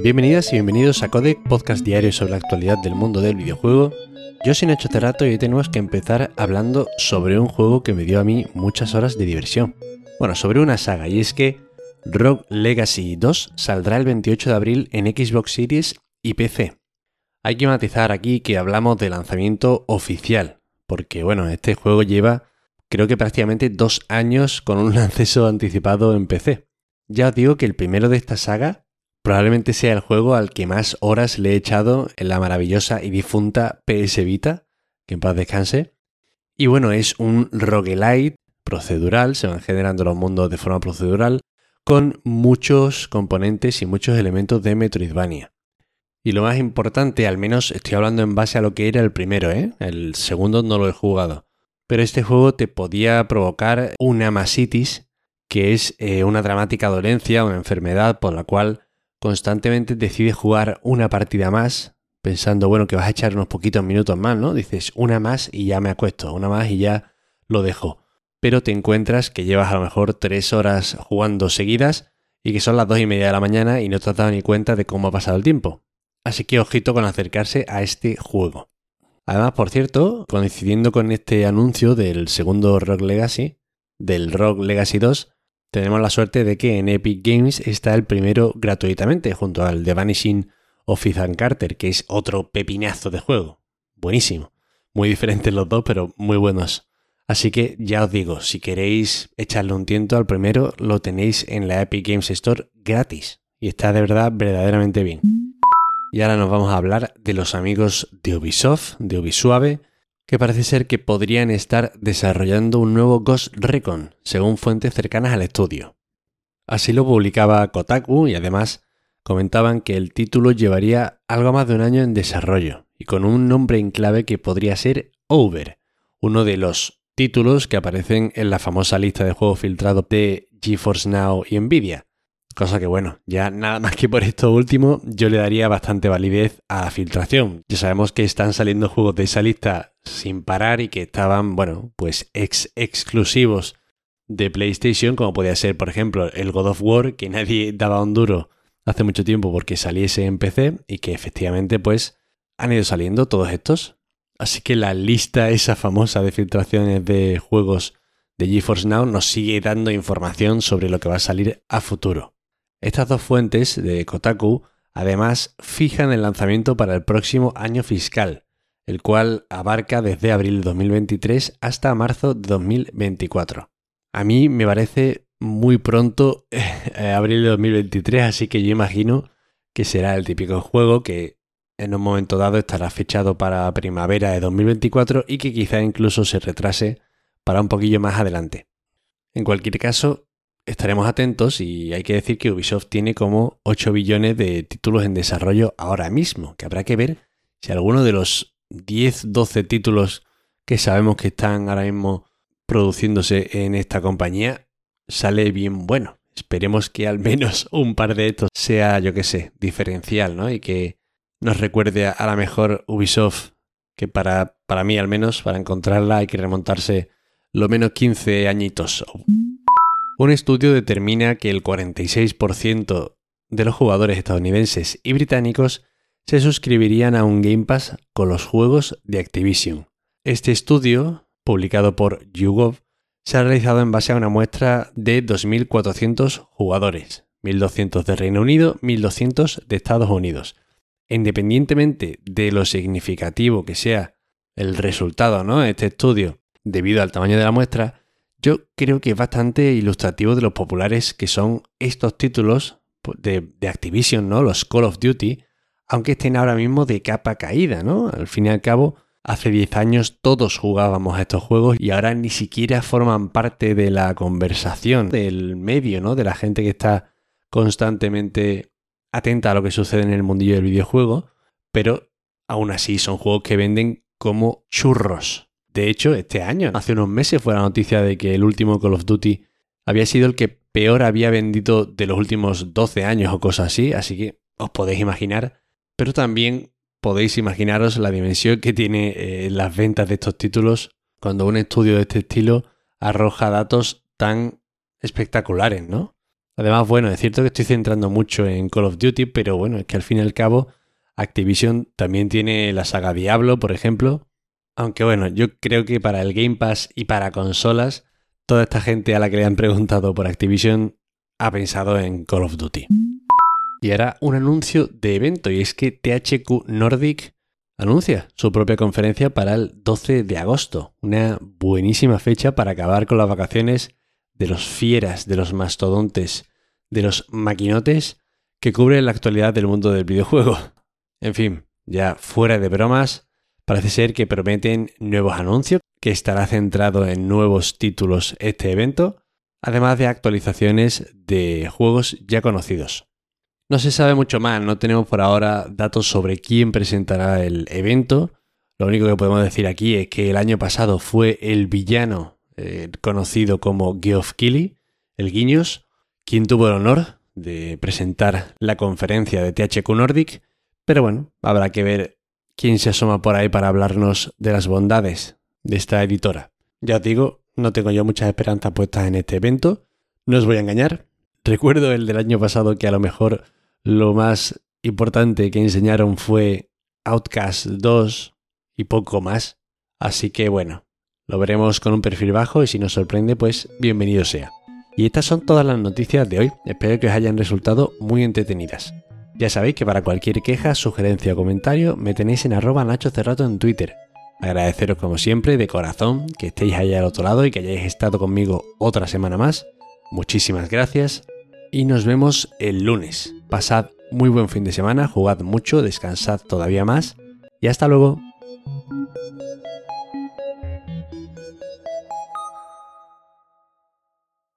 Bienvenidas y bienvenidos a Codec, podcast diario sobre la actualidad del mundo del videojuego. Yo soy Nacho Terrato y hoy tenemos que empezar hablando sobre un juego que me dio a mí muchas horas de diversión. Bueno, sobre una saga, y es que Rogue Legacy 2 saldrá el 28 de abril en Xbox Series y PC. Hay que matizar aquí que hablamos de lanzamiento oficial, porque bueno, este juego lleva creo que prácticamente dos años con un acceso anticipado en PC. Ya os digo que el primero de esta saga Probablemente sea el juego al que más horas le he echado en la maravillosa y difunta PS Vita, que en paz descanse. Y bueno, es un roguelite procedural, se van generando los mundos de forma procedural, con muchos componentes y muchos elementos de Metroidvania. Y lo más importante, al menos estoy hablando en base a lo que era el primero, ¿eh? el segundo no lo he jugado. Pero este juego te podía provocar una masitis, que es eh, una dramática dolencia, una enfermedad por la cual constantemente decides jugar una partida más, pensando, bueno, que vas a echar unos poquitos minutos más, ¿no? Dices, una más y ya me acuesto, una más y ya lo dejo. Pero te encuentras que llevas a lo mejor tres horas jugando seguidas y que son las dos y media de la mañana y no te has dado ni cuenta de cómo ha pasado el tiempo. Así que ojito con acercarse a este juego. Además, por cierto, coincidiendo con este anuncio del segundo Rock Legacy, del Rock Legacy 2, tenemos la suerte de que en Epic Games está el primero gratuitamente, junto al The Vanishing of Carter, que es otro pepinazo de juego. Buenísimo. Muy diferentes los dos, pero muy buenos. Así que ya os digo, si queréis echarle un tiento al primero, lo tenéis en la Epic Games Store gratis. Y está de verdad verdaderamente bien. Y ahora nos vamos a hablar de los amigos de Ubisoft, de Ubisuave, que parece ser que podrían estar desarrollando un nuevo Ghost Recon, según fuentes cercanas al estudio. Así lo publicaba Kotaku y además comentaban que el título llevaría algo más de un año en desarrollo y con un nombre en clave que podría ser Over, uno de los títulos que aparecen en la famosa lista de juegos filtrados de GeForce Now y Nvidia. Cosa que bueno, ya nada más que por esto último, yo le daría bastante validez a filtración. Ya sabemos que están saliendo juegos de esa lista sin parar y que estaban, bueno, pues ex exclusivos de PlayStation, como podía ser, por ejemplo, el God of War, que nadie daba un duro hace mucho tiempo porque saliese en PC y que efectivamente, pues, han ido saliendo todos estos. Así que la lista esa famosa de filtraciones de juegos de GeForce Now nos sigue dando información sobre lo que va a salir a futuro. Estas dos fuentes de Kotaku además fijan el lanzamiento para el próximo año fiscal, el cual abarca desde abril de 2023 hasta marzo de 2024. A mí me parece muy pronto eh, abril de 2023, así que yo imagino que será el típico juego que en un momento dado estará fechado para primavera de 2024 y que quizá incluso se retrase para un poquillo más adelante. En cualquier caso, estaremos atentos y hay que decir que Ubisoft tiene como 8 billones de títulos en desarrollo ahora mismo, que habrá que ver si alguno de los 10, 12 títulos que sabemos que están ahora mismo produciéndose en esta compañía sale bien bueno. Esperemos que al menos un par de estos sea, yo que sé, diferencial, ¿no? Y que nos recuerde a la mejor Ubisoft, que para, para mí al menos, para encontrarla hay que remontarse lo menos 15 añitos un estudio determina que el 46% de los jugadores estadounidenses y británicos se suscribirían a un Game Pass con los juegos de Activision. Este estudio, publicado por YouGov, se ha realizado en base a una muestra de 2.400 jugadores, 1.200 de Reino Unido, 1.200 de Estados Unidos. Independientemente de lo significativo que sea el resultado ¿no? este estudio debido al tamaño de la muestra, yo creo que es bastante ilustrativo de los populares que son estos títulos de, Activision, ¿no? Los Call of Duty, aunque estén ahora mismo de capa caída, ¿no? Al fin y al cabo, hace 10 años todos jugábamos a estos juegos y ahora ni siquiera forman parte de la conversación del medio, ¿no? De la gente que está constantemente atenta a lo que sucede en el mundillo del videojuego, pero aún así son juegos que venden como churros. De hecho, este año, hace unos meses, fue la noticia de que el último Call of Duty había sido el que peor había vendido de los últimos 12 años o cosas así, así que os podéis imaginar, pero también podéis imaginaros la dimensión que tiene eh, las ventas de estos títulos cuando un estudio de este estilo arroja datos tan espectaculares, ¿no? Además, bueno, es cierto que estoy centrando mucho en Call of Duty, pero bueno, es que al fin y al cabo Activision también tiene la saga Diablo, por ejemplo. Aunque bueno, yo creo que para el Game Pass y para consolas, toda esta gente a la que le han preguntado por Activision ha pensado en Call of Duty. Y ahora un anuncio de evento, y es que THQ Nordic anuncia su propia conferencia para el 12 de agosto, una buenísima fecha para acabar con las vacaciones de los fieras, de los mastodontes, de los maquinotes que cubren la actualidad del mundo del videojuego. En fin, ya fuera de bromas, parece ser que prometen nuevos anuncios, que estará centrado en nuevos títulos este evento, además de actualizaciones de juegos ya conocidos. No se sabe mucho más, no tenemos por ahora datos sobre quién presentará el evento. Lo único que podemos decir aquí es que el año pasado fue el villano eh, conocido como Geoff Keighley, el Guiños, quien tuvo el honor de presentar la conferencia de THQ Nordic, pero bueno, habrá que ver quién se asoma por ahí para hablarnos de las bondades de esta editora. Ya os digo, no tengo yo muchas esperanzas puestas en este evento, no os voy a engañar. Recuerdo el del año pasado que a lo mejor lo más importante que enseñaron fue Outcast 2 y poco más. Así que bueno, lo veremos con un perfil bajo y si nos sorprende, pues bienvenido sea. Y estas son todas las noticias de hoy. Espero que os hayan resultado muy entretenidas. Ya sabéis que para cualquier queja, sugerencia o comentario me tenéis en arroba Nacho Cerrato en Twitter. Agradeceros como siempre de corazón que estéis allá al otro lado y que hayáis estado conmigo otra semana más. Muchísimas gracias y nos vemos el lunes. Pasad muy buen fin de semana, jugad mucho, descansad todavía más y hasta luego.